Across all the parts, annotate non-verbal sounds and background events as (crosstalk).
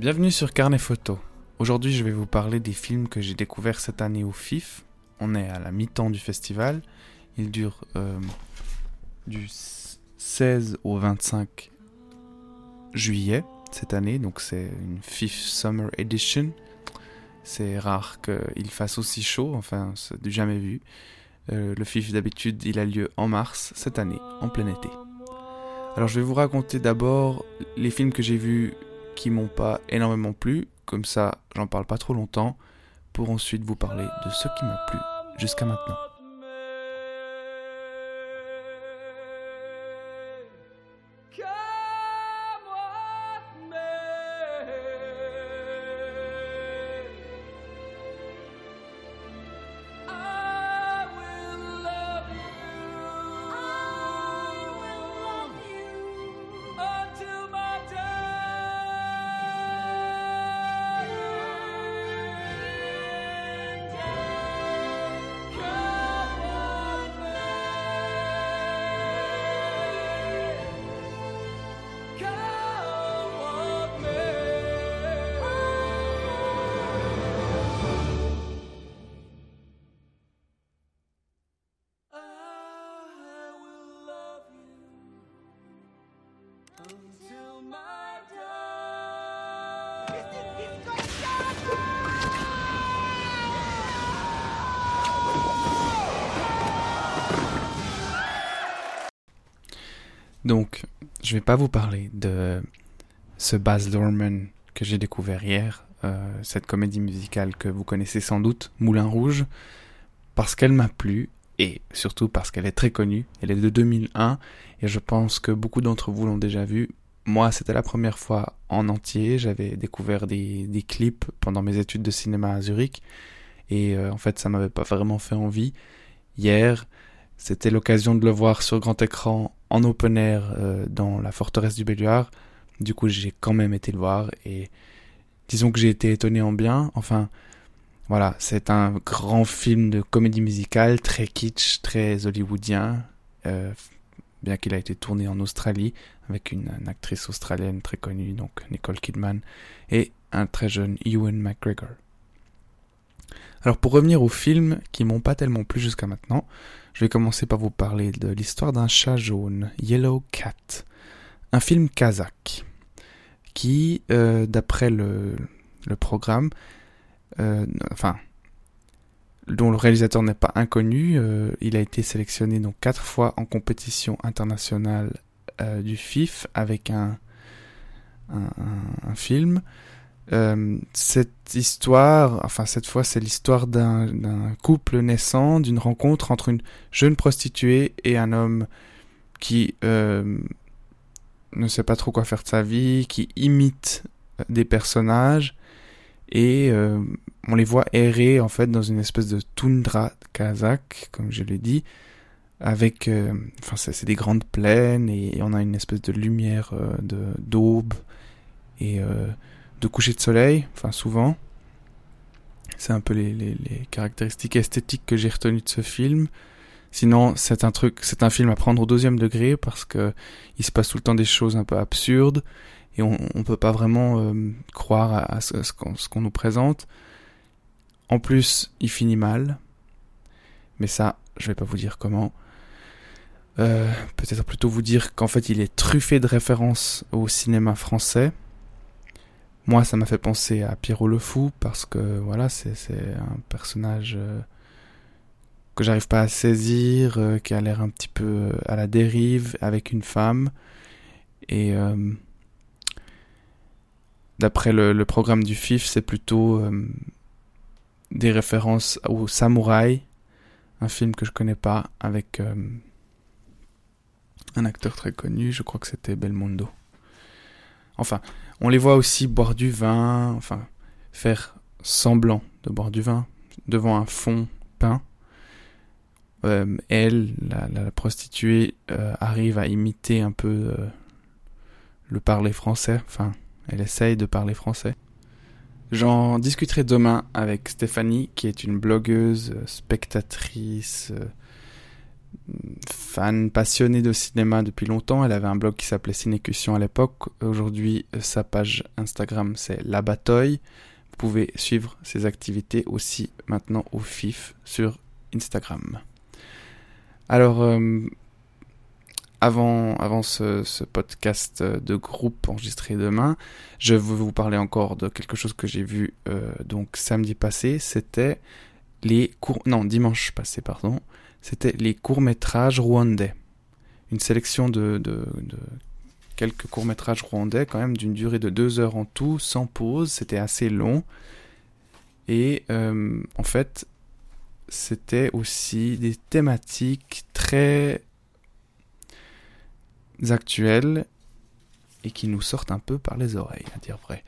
Bienvenue sur Carnet Photo. Aujourd'hui, je vais vous parler des films que j'ai découverts cette année au FIF. On est à la mi-temps du festival. Il dure euh, du 16 au 25 juillet cette année, donc c'est une FIF Summer Edition. C'est rare qu'il fasse aussi chaud, enfin, c'est du jamais vu. Euh, le FIF d'habitude, il a lieu en mars, cette année, en plein été. Alors je vais vous raconter d'abord les films que j'ai vus qui m'ont pas énormément plu, comme ça j'en parle pas trop longtemps, pour ensuite vous parler de ce qui m'a plu jusqu'à maintenant. Donc, je vais pas vous parler de ce Baz Luhrmann que j'ai découvert hier, euh, cette comédie musicale que vous connaissez sans doute, Moulin Rouge, parce qu'elle m'a plu et surtout parce qu'elle est très connue. Elle est de 2001 et je pense que beaucoup d'entre vous l'ont déjà vue. Moi, c'était la première fois en entier. J'avais découvert des, des, clips pendant mes études de cinéma à Zurich et euh, en fait, ça m'avait pas vraiment fait envie. Hier, c'était l'occasion de le voir sur grand écran en open air euh, dans la forteresse du Belluard. Du coup, j'ai quand même été le voir et disons que j'ai été étonné en bien. Enfin, voilà, c'est un grand film de comédie musicale, très kitsch, très hollywoodien, euh, bien qu'il a été tourné en Australie avec une, une, actrice australienne très connue, donc Nicole Kidman, et un très jeune Ewan McGregor. Alors pour revenir aux films qui m'ont pas tellement plu jusqu'à maintenant, je vais commencer par vous parler de l'histoire d'un chat jaune, Yellow Cat, un film kazakh, qui, euh, d'après le, programme, euh, dont le réalisateur n'est pas inconnu, euh, il a été sélectionné donc quatre fois en compétition internationale du FIF avec un film. Euh, cette histoire, enfin cette fois c'est l'histoire d'un couple naissant, d'une rencontre entre une jeune prostituée et un homme qui euh, ne sait pas trop quoi faire de sa vie, qui imite des personnages et euh, on les voit errer en fait dans une espèce de toundra kazakh, comme je l'ai dit, avec, euh, enfin c'est des grandes plaines et on a une espèce de lumière de d'aube et de coucher de soleil, enfin souvent. C'est un peu les, caractéristiques esthétiques que j'ai retenues de ce film. Sinon, c'est un truc, c'est un film à prendre au deuxième degré parce que il se passe tout le temps des choses un peu absurdes et on, on peut pas vraiment euh, croire à, ce, qu'on qu nous présente. En plus, il finit mal, mais ça, je vais pas vous dire comment. Euh, Peut-être plutôt vous dire qu'en fait, il est truffé de références au cinéma français. Moi, ça m'a fait penser à Pierrot le Fou parce que voilà, c'est un personnage euh, que j'arrive pas à saisir, euh, qui a l'air un petit peu euh, à la dérive avec une femme. Et d'après le, programme du FIF, c'est plutôt des références au Samouraï, un film que je connais pas avec un acteur très connu. Je crois que c'était Belmondo. Enfin, on les voit aussi boire du vin, enfin, faire semblant de boire du vin devant un fond peint. Euh, elle, la, prostituée, euh, arrive à imiter un peu euh, le parler français. Enfin, elle essaye de parler français. J'en discuterai demain avec Stéphanie, qui est une blogueuse, spectatrice, fan passionnée de cinéma depuis longtemps. Elle avait un blog qui s'appelait Cinécussion à l'époque. Aujourd'hui, sa page Instagram, c'est La. Vous pouvez suivre ses activités aussi maintenant au FIF sur Instagram. Alors, euh, avant, avant ce, podcast de groupe enregistré demain, je veux vous parler encore de quelque chose que j'ai vu euh, donc samedi passé. C'était les cours, non dimanche passé pardon. C'était les courts métrages rwandais. Une sélection de, de, quelques courts métrages rwandais quand même d'une durée de deux heures en tout, sans pause. C'était assez long. Et euh, en fait, c'était aussi des thématiques très actuels et qui nous sortent un peu par les oreilles, à dire vrai.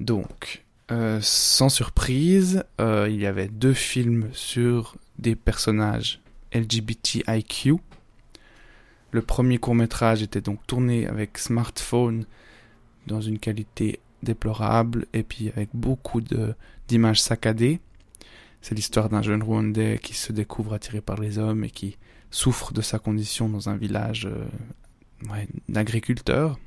Donc, euh, sans surprise, euh, il y avait deux films sur des personnages LGBTIQ. Le premier court métrage était donc tourné avec smartphone dans une qualité déplorable et puis avec beaucoup d'images saccadées. C'est l'histoire d'un jeune Rwandais qui se découvre attiré par les hommes et qui souffre de sa condition dans un village euh, d'agriculteur.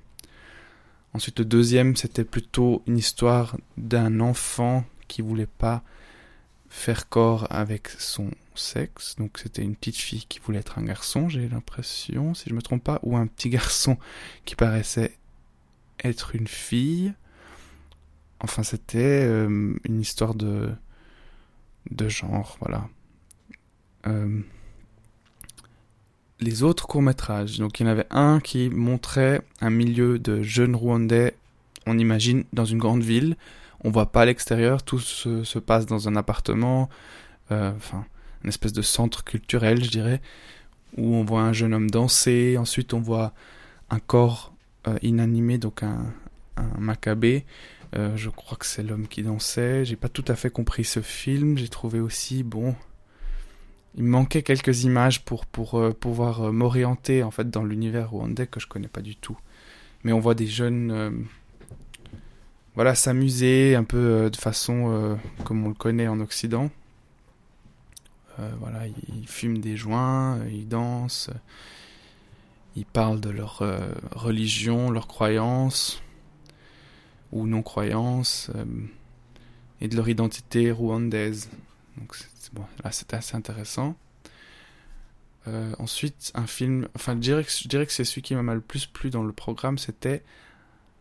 Ensuite, le deuxième, c'était plutôt une histoire d'un enfant qui voulait pas faire corps avec son sexe. Donc, c'était une petite fille qui voulait être un garçon, j'ai l'impression, si je me trompe pas, ou un petit (laughs) garçon qui paraissait être une fille. Enfin, c'était euh, une histoire de de genre, voilà. Euh, les autres courts-métrages. Donc il y en avait un qui montrait un milieu de jeunes Rwandais, on imagine, dans une grande ville. On voit pas l'extérieur, tout se, passe dans un appartement, euh, enfin, une espèce de centre culturel, je dirais, où on voit un jeune homme danser. Ensuite, on voit un corps euh, inanimé, donc un, un macabé. Euh, je crois que c'est l'homme qui dansait. J'ai pas tout à fait compris ce film. J'ai trouvé aussi, bon, il me manquait quelques images pour, pour euh, pouvoir euh, m'orienter en fait dans l'univers rwandais que je connais pas du tout. Mais on voit des jeunes euh, voilà s'amuser un peu de façon comme on le connaît en Occident. voilà, ils, fument des joints, ils dansent, ils parlent de leur religion, leurs croyances ou non-croyances et de leur identité rwandaise. Bon, là c'était assez intéressant. Euh, ensuite, un film, enfin je dirais que, c'est celui qui m'a le plus plu dans le programme, c'était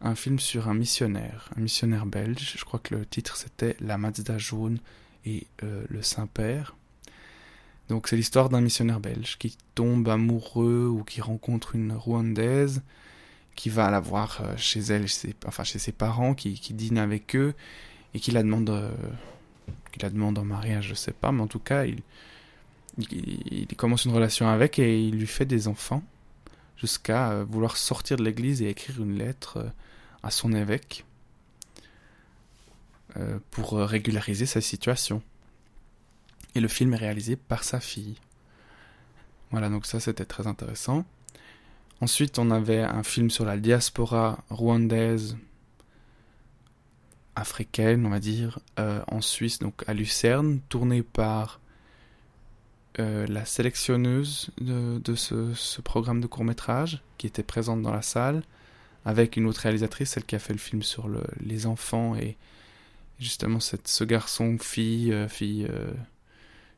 un film sur un missionnaire, un missionnaire belge. Je crois que le titre c'était La Mazda jaune et euh, le Saint-Père. Donc c'est l'histoire d'un missionnaire belge qui tombe amoureux ou qui rencontre une Rwandaise qui va la voir euh, chez elle, ses parents, qui dîne avec eux et qui la demande qu'il la demande en mariage, je sais pas, mais en tout cas, il, il, commence une relation avec et il lui fait des enfants jusqu'à euh, vouloir sortir de l'église et écrire une lettre euh, à son évêque euh, pour régulariser sa situation. Et le film est réalisé par sa fille. Voilà, donc ça c'était très intéressant. Ensuite, on avait un film sur la diaspora rwandaise africaine, on va dire, euh, en Suisse, donc à Lucerne, tournée par euh, la sélectionneuse de, ce, programme de court métrage, qui était présente dans la salle, avec une autre réalisatrice, celle qui a fait le film sur les enfants et justement ce garçon, fille, euh, fille,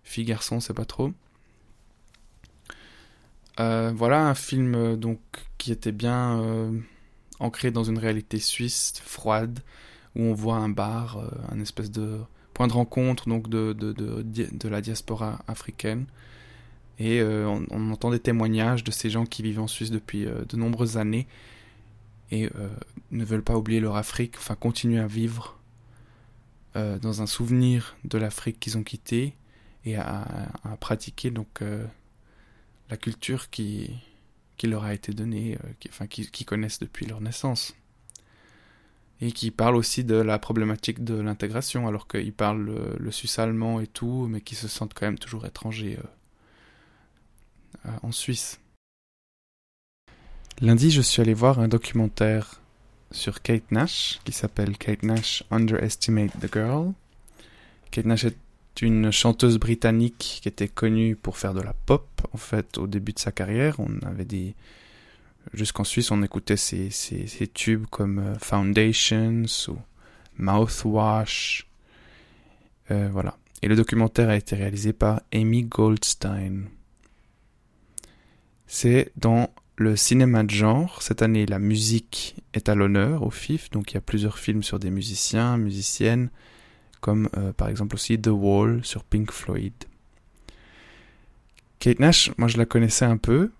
fille, garçon, c'est pas trop. voilà un film donc qui était bien ancré dans une réalité suisse froide où on voit un bar, euh, un espèce de point de rencontre donc de, la diaspora africaine. Et euh, on, entend des témoignages de ces gens qui vivent en Suisse depuis euh, de nombreuses années et ne veulent pas oublier leur Afrique, enfin continuer à vivre dans un souvenir de l'Afrique qu'ils ont quittée et à, pratiquer donc la culture qui, leur a été donnée, qui, enfin, qui, qui connaissent depuis leur naissance et qui parle aussi de la problématique de l'intégration, alors qu'ils parlent le, le suisse allemand et tout, mais qui se sentent quand même toujours étrangers euh, euh, en Suisse. Lundi, je suis allé voir un documentaire sur Kate Nash qui s'appelle Kate Nash Underestimate the Girl. Kate Nash est une chanteuse britannique qui était connue pour faire de la pop, en fait, au début de sa carrière. On avait des... Jusqu'en Suisse, on écoutait ses, tubes comme euh, Foundations ou Mouthwash. Euh, voilà. Et le documentaire a été réalisé par Amy Goldstein. C'est dans le cinéma de genre. Cette année, la musique est à l'honneur au FIF. Donc il y a plusieurs films sur des musiciens, musiciennes, comme euh, par exemple aussi The Wall sur Pink Floyd. Kate Nash, moi je la connaissais un peu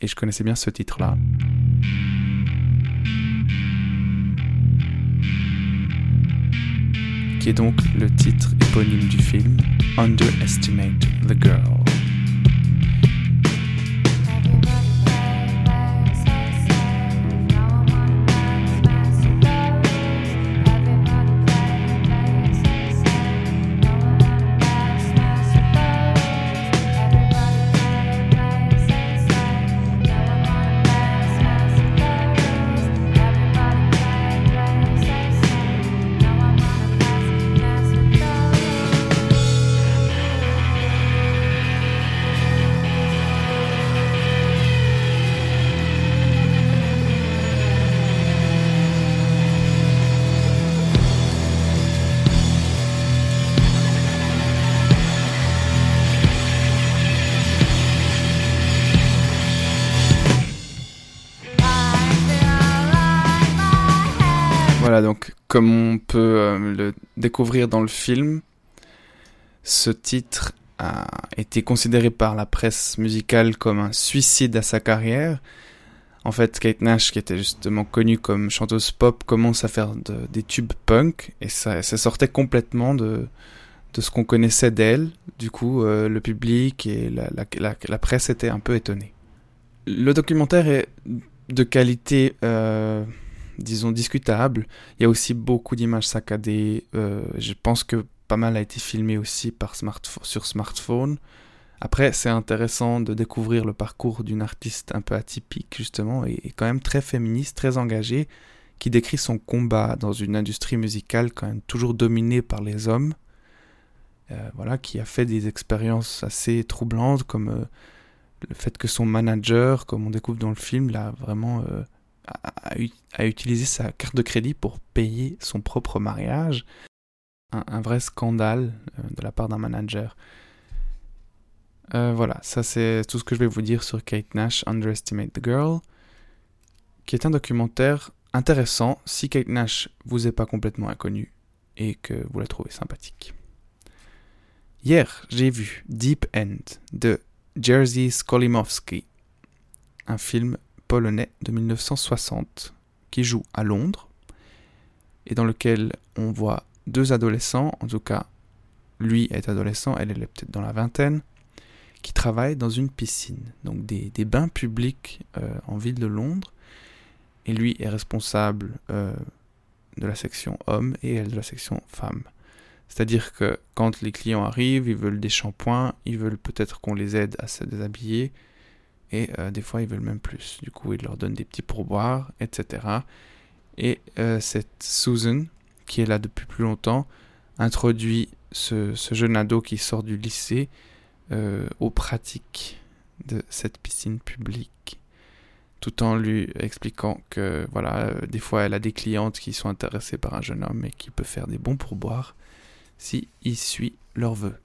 et je connaissais bien ce titre-là. Qui est donc le titre éponyme du film Underestimate the Girl. Comme on peut euh, le découvrir dans le film, ce titre a été considéré par la presse musicale comme un suicide à sa carrière. En fait, Kate Nash, qui était justement connue comme chanteuse pop, commence à faire des tubes punk et ça, sortait complètement de, de ce qu'on connaissait d'elle. Du coup, euh, le public et la, presse étaient un peu étonnés. Le documentaire est de qualité euh, disons, discutable. Il y a aussi beaucoup d'images saccadées. Euh, je pense que pas mal a été filmé aussi par sur smartphone. Après, c'est intéressant de découvrir le parcours d'une artiste un peu atypique, justement, et, quand même très féministe, très engagée, qui décrit son combat dans une industrie musicale quand même toujours dominée par les hommes. Euh, voilà, qui a fait des expériences assez troublantes, comme euh, le fait que son manager, comme on découvre dans le film, l'a vraiment a, utilisé sa carte de crédit pour payer son propre mariage. Un, vrai scandale euh, de la part d'un manager. Euh, voilà, ça c'est tout ce que je vais vous dire sur Kate Nash, Underestimate the Girl, qui est un documentaire intéressant si Kate Nash vous est pas complètement inconnu et que vous la trouvez sympathique. Hier, j'ai vu Deep End de Jerzy Skolimowski, un film polonais de 1960 qui joue à Londres et dans lequel on voit deux adolescents, en tout cas lui est adolescent, elle, est peut-être dans la vingtaine, qui travaillent dans une piscine, donc des, bains publics euh, en ville de Londres. Et lui est responsable euh, de la section homme et elle de la section femme. C'est-à-dire que quand les clients arrivent, ils veulent des shampoings, ils veulent peut-être qu'on les aide à se déshabiller, et euh, des fois ils veulent même plus. Du coup, ils leur donnent des petits pourboires, etc. Et euh, cette Susan, qui est là depuis plus longtemps, introduit ce, jeune ado qui sort du lycée euh, aux pratiques de cette piscine publique, tout en lui expliquant que voilà, des fois elle a des clientes qui sont intéressées par un jeune homme et qui peut faire des bons pourboires si il suit leurs vœux.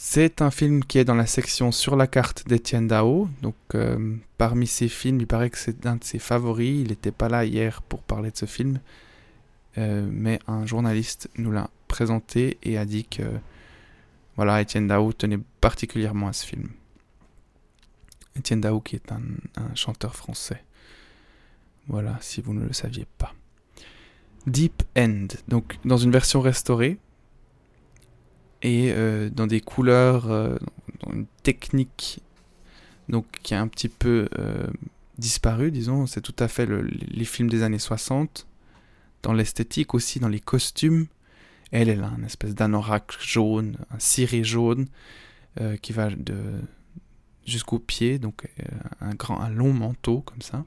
C'est un film qui est dans la section sur la carte d'Etienne Dao. Euh, parmi ses films, il paraît que c'est un de ses favoris. Il n'était pas là hier pour parler de ce film. Euh, mais un journaliste nous l'a présenté et a dit que voilà, Etienne Dao tenait particulièrement à ce film. Etienne Dao qui est un chanteur français. Voilà, si vous ne le saviez pas. Deep End, donc dans une version restaurée, et euh, dans des couleurs, euh, dans une technique donc qui a un petit peu euh, disparu, disons. C'est tout à fait les films des années 60. Dans l'esthétique aussi, dans les costumes. Elle, elle a une espèce d'anorak jaune, un ciré jaune qui va de jusqu'au pied, donc un grand, un long manteau comme ça.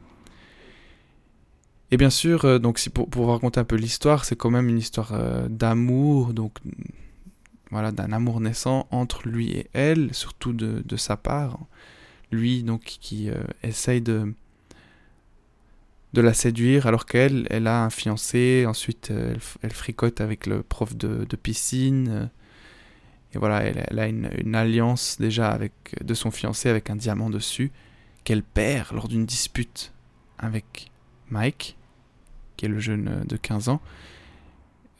Et bien sûr, donc si pour, pour vous raconter un peu l'histoire, c'est quand même une histoire d'amour, donc voilà, d'un amour naissant entre lui et elle, surtout de, sa part. Lui, donc, qui essaye de, de la séduire alors qu'elle, elle a un fiancé, ensuite elle, elle fricote avec le prof de, piscine, et voilà, elle, a une, alliance déjà avec, de son fiancé avec un diamant dessus qu'elle perd lors d'une dispute avec Mike, qui est le jeune de 15 ans.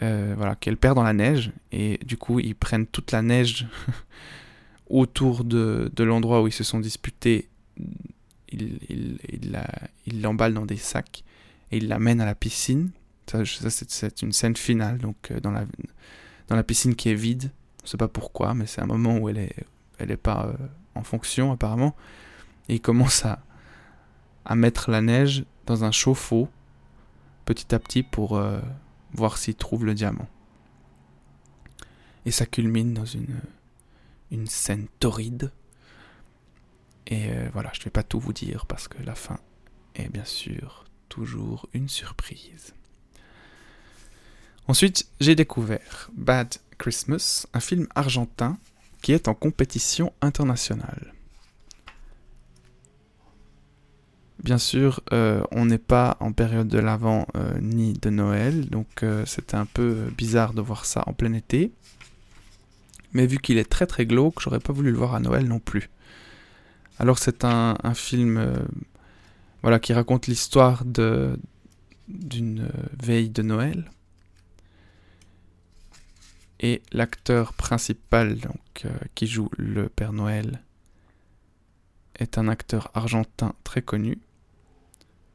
Euh, voilà, qu'elle perd dans la neige et du coup ils prennent toute la neige (laughs) autour de, de l'endroit où ils se sont disputés. Ils il, l'emballent dans des sacs et ils l'amènent à la piscine. Ça, c'est une scène finale donc euh, dans la, dans la piscine qui est vide je sais pas pourquoi, mais c'est un moment où elle est, elle est pas euh, en fonction apparemment. Et il commence à, à mettre la neige dans un chauffe-eau petit à petit pour voir s'il trouve le diamant. Et ça culmine dans une, une scène torride. Et euh, voilà, je ne vais pas tout vous dire parce que la fin est bien sûr toujours une surprise. Ensuite, j'ai découvert Bad Christmas, un film argentin qui est en compétition internationale. Bien sûr, euh, on n'est pas en période de l'Avent euh, ni de Noël, donc euh, c'était un peu bizarre de voir ça en plein été. Mais vu qu'il est très très glauque, j'aurais pas voulu le voir à Noël non plus. Alors c'est un, film voilà, qui raconte l'histoire d'une veille de Noël et l'acteur principal qui joue le Père Noël est un acteur argentin très connu.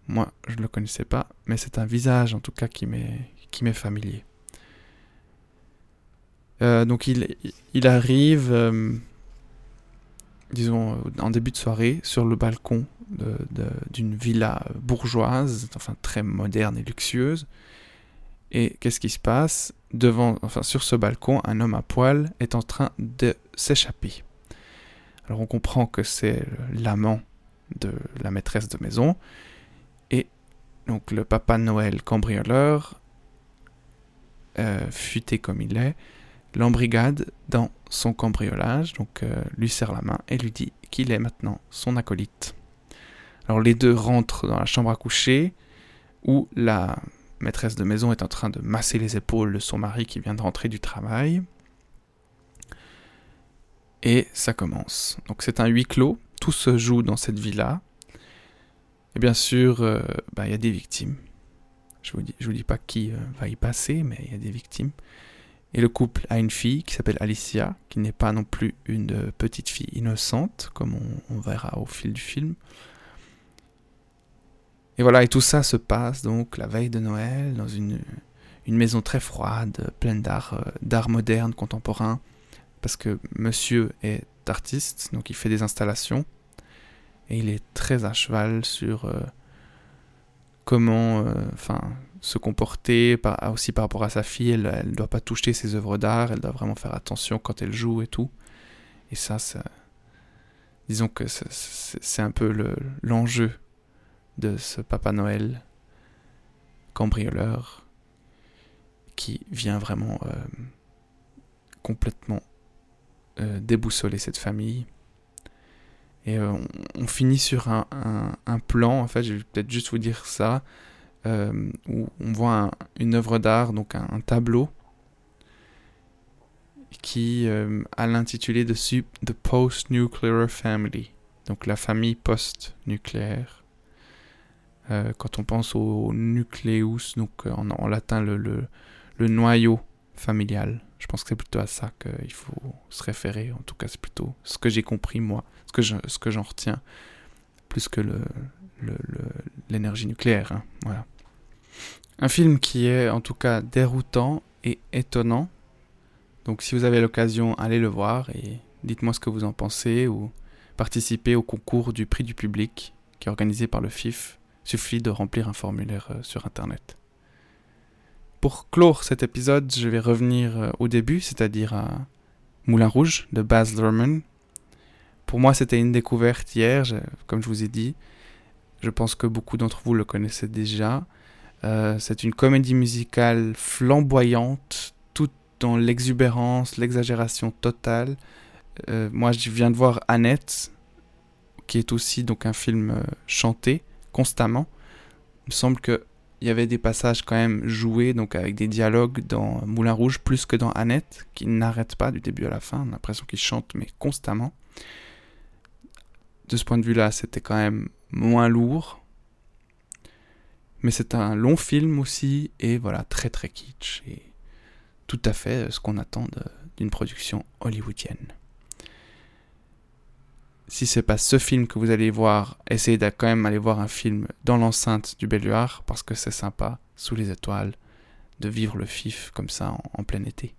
Moi, je ne le connaissais pas, mais c'est un visage en tout cas qui m'est, familier. Euh, donc il, il arrive, euh, disons, en début de soirée, sur le balcon d'une villa bourgeoise, enfin très moderne et luxueuse. Et qu'est-ce qui se passe? Devant, enfin sur ce balcon, un homme à poil est en train de s'échapper. Alors on comprend que c'est l'amant de la maîtresse de maison donc le papa Noël cambrioleur, euh, futé comme il est, l'embrigade dans son cambriolage, donc euh, lui serre la main et lui dit qu'il est maintenant son acolyte. Alors les deux rentrent dans la chambre à coucher où la maîtresse de maison est en train de masser les épaules de son mari qui vient de rentrer du travail. Et ça commence. Donc c'est un huis clos, tout se joue dans cette villa. Et bien sûr, euh, bah, il y a des victimes. Je vous vous dis pas qui euh, va y passer, mais il y a des victimes. Et le couple a une fille qui s'appelle Alicia, qui n'est pas non plus une euh, petite fille innocente, comme on verra au fil du film. Et voilà, et tout ça se passe donc la veille de Noël dans une, maison très froide, pleine d'art moderne, contemporain, parce que monsieur est artiste, donc il fait des installations, et il est très à cheval sur euh, comment euh, se comporter, par, aussi par rapport à sa fille, elle ne doit pas toucher ses œuvres d'art, elle doit vraiment faire attention quand elle joue et tout. Et ça, ça disons que c'est un peu l'enjeu de ce Papa Noël cambrioleur qui vient vraiment euh, complètement déboussoler cette famille. Et euh, on, finit sur un, plan, en fait, je vais peut-être juste vous dire ça, où on voit une œuvre d'art, donc un, tableau, qui a l'intitulé dessus The Post-Nuclear Family, donc la famille post-nucléaire. Euh, quand on pense au nucleus, donc euh, en, latin le, noyau familial. Je pense que c'est plutôt à ça qu'il faut se référer. En tout cas, c'est plutôt ce que j'ai compris moi, ce que, j'en retiens, plus que l'énergie nucléaire. Hein. Un film qui est en tout cas déroutant et étonnant. Donc si vous avez l'occasion, allez le voir et dites-moi ce que vous en pensez ou participez au concours du prix du public qui est organisé par le FIF Suffit de remplir un formulaire euh, sur Internet. Pour clore cet épisode, je vais revenir euh, au début, c'est-à-dire à Moulin Rouge de Baz Luhrmann. Pour moi, c'était une découverte hier, comme je vous ai dit. Je pense que beaucoup d'entre vous le connaissaient déjà. Euh, c'est une comédie musicale flamboyante, toute dans l'exubérance, l'exagération totale. Euh, moi, je viens de voir Annette, qui est aussi donc un film chanté constamment. Il me semble qu'il y avait des passages quand même joués, donc avec des dialogues dans Moulin Rouge, plus que dans Annette, qui n'arrête pas du début à la fin. On a l'impression qu'il chante, mais constamment. De ce point de vue-là, c'était quand même moins lourd. Mais c'est un long film aussi, et voilà, très très kitsch, et tout à fait ce qu'on attend d'une production hollywoodienne si c'est pas ce film que vous allez voir, essayez de quand même voir un film dans l'enceinte du Belluard parce que c'est sympa, sous les étoiles, de vivre le FIF comme ça en plein été.